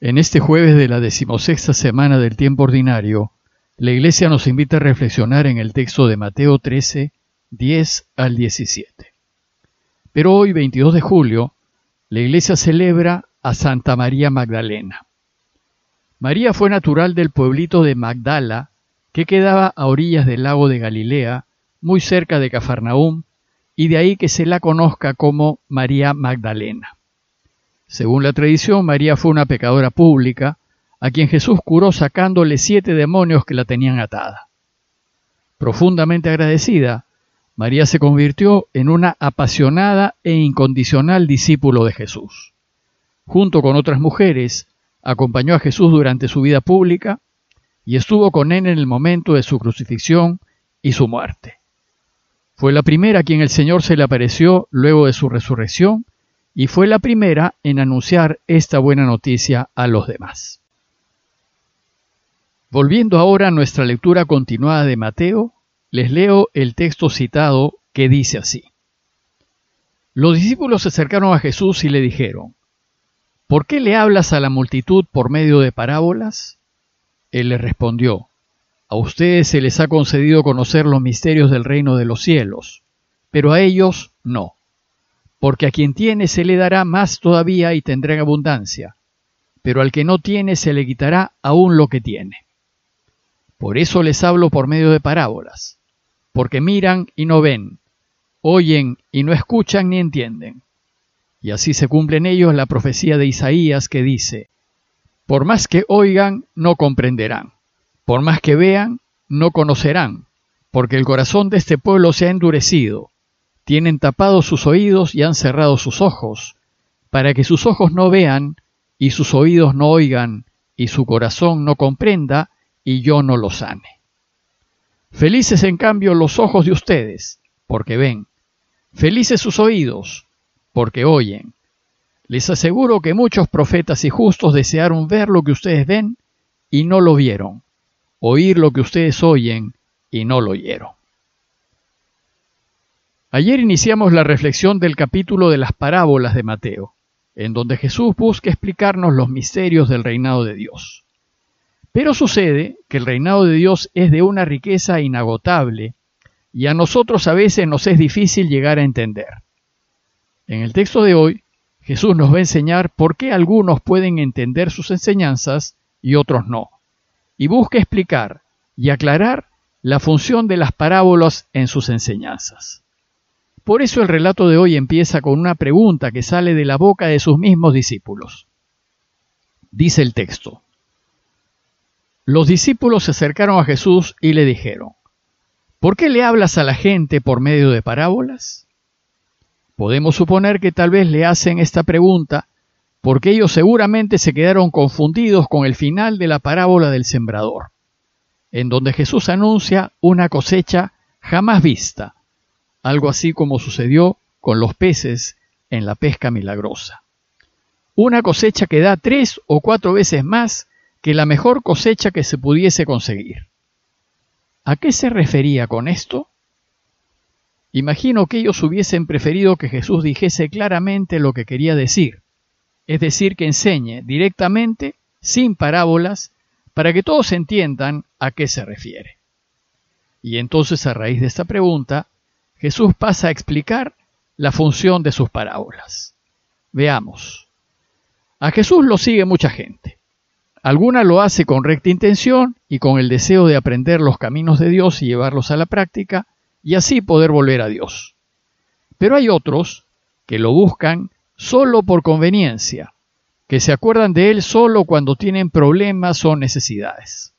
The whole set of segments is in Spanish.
En este jueves de la decimosexta semana del tiempo ordinario, la Iglesia nos invita a reflexionar en el texto de Mateo 13, 10 al 17. Pero hoy, 22 de julio, la Iglesia celebra a Santa María Magdalena. María fue natural del pueblito de Magdala, que quedaba a orillas del lago de Galilea, muy cerca de Cafarnaúm, y de ahí que se la conozca como María Magdalena. Según la tradición, María fue una pecadora pública, a quien Jesús curó sacándole siete demonios que la tenían atada. Profundamente agradecida, María se convirtió en una apasionada e incondicional discípulo de Jesús. Junto con otras mujeres, acompañó a Jesús durante su vida pública y estuvo con él en el momento de su crucifixión y su muerte. Fue la primera a quien el Señor se le apareció luego de su resurrección y fue la primera en anunciar esta buena noticia a los demás. Volviendo ahora a nuestra lectura continuada de Mateo, les leo el texto citado que dice así. Los discípulos se acercaron a Jesús y le dijeron, ¿Por qué le hablas a la multitud por medio de parábolas? Él les respondió, A ustedes se les ha concedido conocer los misterios del reino de los cielos, pero a ellos no porque a quien tiene se le dará más todavía y tendrá en abundancia, pero al que no tiene se le quitará aún lo que tiene. Por eso les hablo por medio de parábolas, porque miran y no ven, oyen y no escuchan ni entienden. Y así se cumple en ellos la profecía de Isaías que dice, por más que oigan, no comprenderán, por más que vean, no conocerán, porque el corazón de este pueblo se ha endurecido, tienen tapados sus oídos y han cerrado sus ojos, para que sus ojos no vean y sus oídos no oigan y su corazón no comprenda y yo no lo sane. Felices en cambio los ojos de ustedes, porque ven. Felices sus oídos, porque oyen. Les aseguro que muchos profetas y justos desearon ver lo que ustedes ven y no lo vieron, oír lo que ustedes oyen y no lo oyeron. Ayer iniciamos la reflexión del capítulo de las parábolas de Mateo, en donde Jesús busca explicarnos los misterios del reinado de Dios. Pero sucede que el reinado de Dios es de una riqueza inagotable y a nosotros a veces nos es difícil llegar a entender. En el texto de hoy, Jesús nos va a enseñar por qué algunos pueden entender sus enseñanzas y otros no, y busca explicar y aclarar la función de las parábolas en sus enseñanzas. Por eso el relato de hoy empieza con una pregunta que sale de la boca de sus mismos discípulos. Dice el texto. Los discípulos se acercaron a Jesús y le dijeron, ¿por qué le hablas a la gente por medio de parábolas? Podemos suponer que tal vez le hacen esta pregunta porque ellos seguramente se quedaron confundidos con el final de la parábola del sembrador, en donde Jesús anuncia una cosecha jamás vista, algo así como sucedió con los peces en la pesca milagrosa. Una cosecha que da tres o cuatro veces más que la mejor cosecha que se pudiese conseguir. ¿A qué se refería con esto? Imagino que ellos hubiesen preferido que Jesús dijese claramente lo que quería decir, es decir, que enseñe directamente, sin parábolas, para que todos entiendan a qué se refiere. Y entonces a raíz de esta pregunta, Jesús pasa a explicar la función de sus parábolas. Veamos. A Jesús lo sigue mucha gente. Alguna lo hace con recta intención y con el deseo de aprender los caminos de Dios y llevarlos a la práctica y así poder volver a Dios. Pero hay otros que lo buscan solo por conveniencia, que se acuerdan de Él solo cuando tienen problemas o necesidades.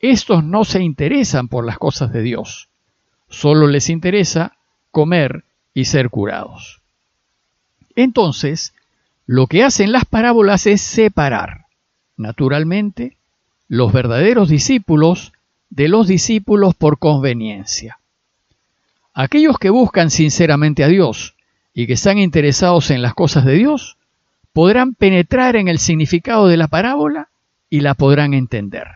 Estos no se interesan por las cosas de Dios, Solo les interesa comer y ser curados. Entonces, lo que hacen las parábolas es separar, naturalmente, los verdaderos discípulos de los discípulos por conveniencia. Aquellos que buscan sinceramente a Dios y que están interesados en las cosas de Dios, podrán penetrar en el significado de la parábola y la podrán entender.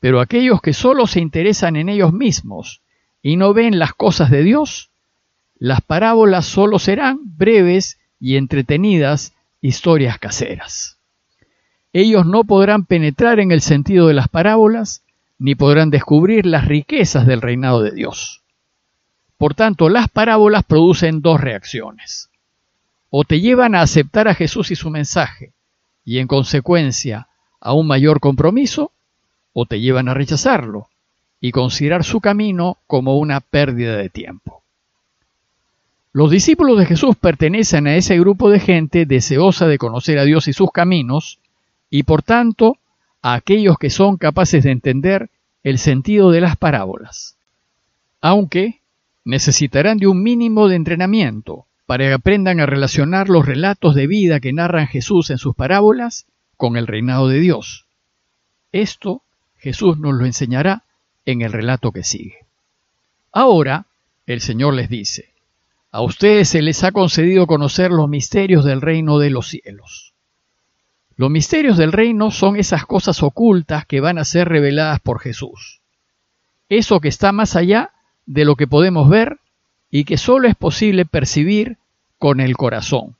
Pero aquellos que solo se interesan en ellos mismos y no ven las cosas de Dios, las parábolas solo serán breves y entretenidas historias caseras. ellos no podrán penetrar en el sentido de las parábolas, ni podrán descubrir las riquezas del reinado de Dios. Por tanto, las parábolas producen dos reacciones. O te llevan a aceptar a Jesús y su mensaje, y en consecuencia a un mayor compromiso, o te llevan a rechazarlo y considerar su camino como una pérdida de tiempo. Los discípulos de Jesús pertenecen a ese grupo de gente deseosa de conocer a Dios y sus caminos, y por tanto a aquellos que son capaces de entender el sentido de las parábolas, aunque necesitarán de un mínimo de entrenamiento para que aprendan a relacionar los relatos de vida que narran Jesús en sus parábolas con el reinado de Dios. Esto Jesús nos lo enseñará en el relato que sigue. Ahora, el Señor les dice, a ustedes se les ha concedido conocer los misterios del reino de los cielos. Los misterios del reino son esas cosas ocultas que van a ser reveladas por Jesús. Eso que está más allá de lo que podemos ver y que solo es posible percibir con el corazón.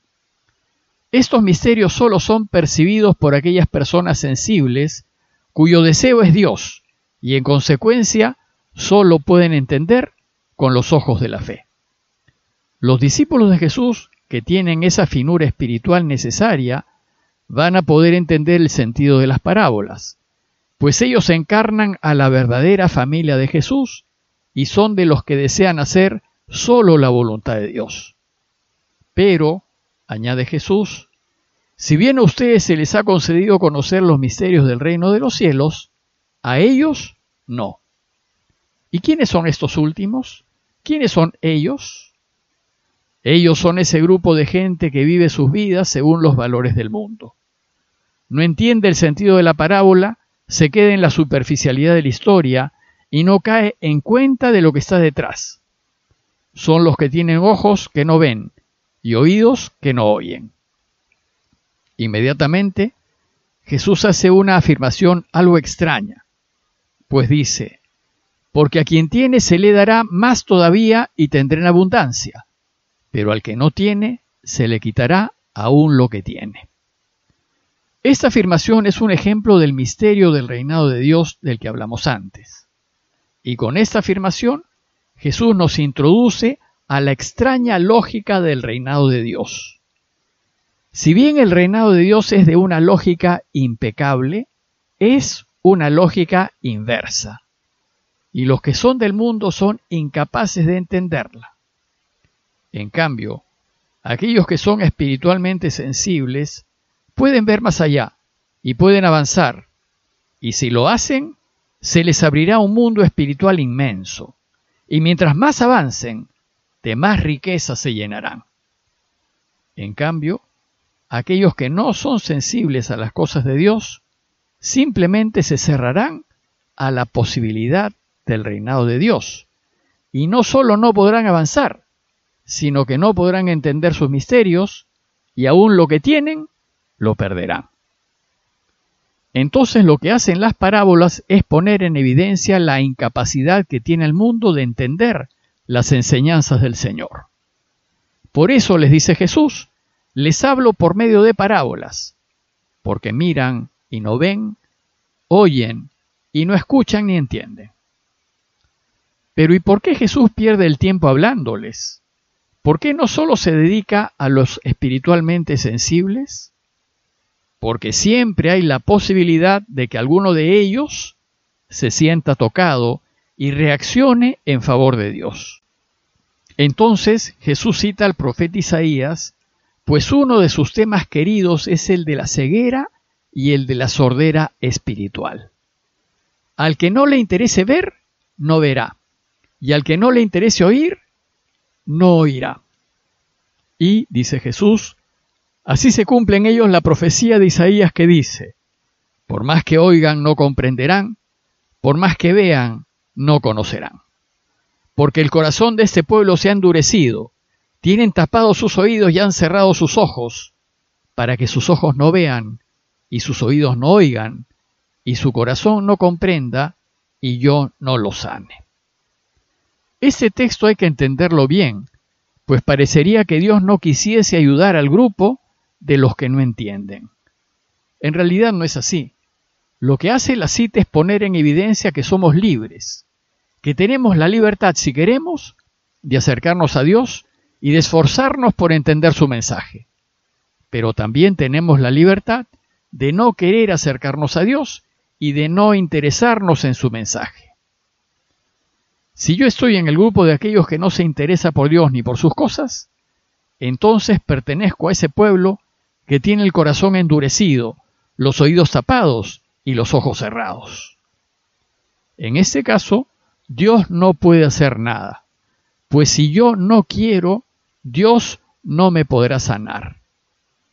Estos misterios solo son percibidos por aquellas personas sensibles cuyo deseo es Dios y en consecuencia solo pueden entender con los ojos de la fe. Los discípulos de Jesús, que tienen esa finura espiritual necesaria, van a poder entender el sentido de las parábolas, pues ellos encarnan a la verdadera familia de Jesús y son de los que desean hacer solo la voluntad de Dios. Pero, añade Jesús, si bien a ustedes se les ha concedido conocer los misterios del reino de los cielos, a ellos no. ¿Y quiénes son estos últimos? ¿Quiénes son ellos? Ellos son ese grupo de gente que vive sus vidas según los valores del mundo. No entiende el sentido de la parábola, se queda en la superficialidad de la historia y no cae en cuenta de lo que está detrás. Son los que tienen ojos que no ven y oídos que no oyen. Inmediatamente, Jesús hace una afirmación algo extraña, pues dice, porque a quien tiene se le dará más todavía y tendrá en abundancia pero al que no tiene, se le quitará aún lo que tiene. Esta afirmación es un ejemplo del misterio del reinado de Dios del que hablamos antes. Y con esta afirmación, Jesús nos introduce a la extraña lógica del reinado de Dios. Si bien el reinado de Dios es de una lógica impecable, es una lógica inversa. Y los que son del mundo son incapaces de entenderla. En cambio, aquellos que son espiritualmente sensibles pueden ver más allá y pueden avanzar, y si lo hacen, se les abrirá un mundo espiritual inmenso, y mientras más avancen, de más riqueza se llenarán. En cambio, aquellos que no son sensibles a las cosas de Dios, simplemente se cerrarán a la posibilidad del reinado de Dios, y no solo no podrán avanzar, sino que no podrán entender sus misterios, y aún lo que tienen, lo perderán. Entonces lo que hacen las parábolas es poner en evidencia la incapacidad que tiene el mundo de entender las enseñanzas del Señor. Por eso les dice Jesús, les hablo por medio de parábolas, porque miran y no ven, oyen y no escuchan ni entienden. Pero ¿y por qué Jesús pierde el tiempo hablándoles? ¿Por qué no solo se dedica a los espiritualmente sensibles? Porque siempre hay la posibilidad de que alguno de ellos se sienta tocado y reaccione en favor de Dios. Entonces Jesús cita al profeta Isaías, pues uno de sus temas queridos es el de la ceguera y el de la sordera espiritual. Al que no le interese ver, no verá, y al que no le interese oír, no oirá. Y, dice Jesús, así se cumple en ellos la profecía de Isaías que dice, por más que oigan no comprenderán, por más que vean no conocerán. Porque el corazón de este pueblo se ha endurecido, tienen tapados sus oídos y han cerrado sus ojos, para que sus ojos no vean y sus oídos no oigan, y su corazón no comprenda, y yo no lo sane. Ese texto hay que entenderlo bien, pues parecería que Dios no quisiese ayudar al grupo de los que no entienden. en realidad no es así. Lo que hace la cita es poner en evidencia que somos libres, que tenemos la libertad, si queremos, de acercarnos a Dios y de esforzarnos por entender su mensaje. Pero también tenemos la libertad de no querer acercarnos a Dios y de no interesarnos en su mensaje. Si yo estoy en el grupo de aquellos que no se interesa por Dios ni por sus cosas, entonces pertenezco a ese pueblo que tiene el corazón endurecido, los oídos tapados y los ojos cerrados. En este caso, Dios no puede hacer nada, pues si yo no quiero, Dios no me podrá sanar.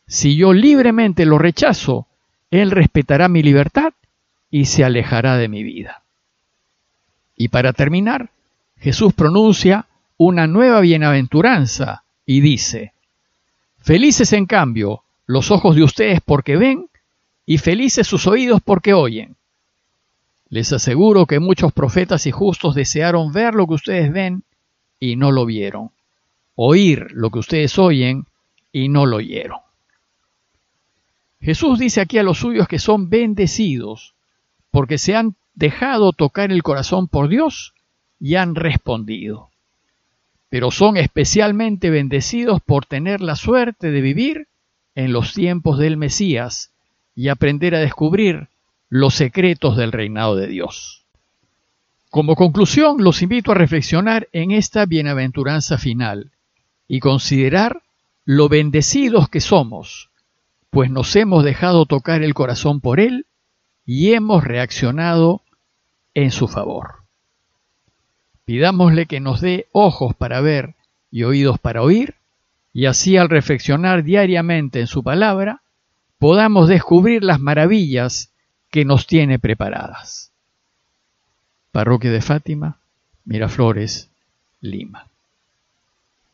Si yo libremente lo rechazo, Él respetará mi libertad y se alejará de mi vida. Y para terminar, Jesús pronuncia una nueva bienaventuranza y dice, Felices en cambio los ojos de ustedes porque ven y felices sus oídos porque oyen. Les aseguro que muchos profetas y justos desearon ver lo que ustedes ven y no lo vieron, oír lo que ustedes oyen y no lo oyeron. Jesús dice aquí a los suyos que son bendecidos porque se han dejado tocar el corazón por Dios y han respondido. Pero son especialmente bendecidos por tener la suerte de vivir en los tiempos del Mesías y aprender a descubrir los secretos del reinado de Dios. Como conclusión, los invito a reflexionar en esta bienaventuranza final y considerar lo bendecidos que somos, pues nos hemos dejado tocar el corazón por Él y hemos reaccionado en su favor. Pidámosle que nos dé ojos para ver y oídos para oír, y así al reflexionar diariamente en su palabra, podamos descubrir las maravillas que nos tiene preparadas. Parroquia de Fátima, Miraflores, Lima.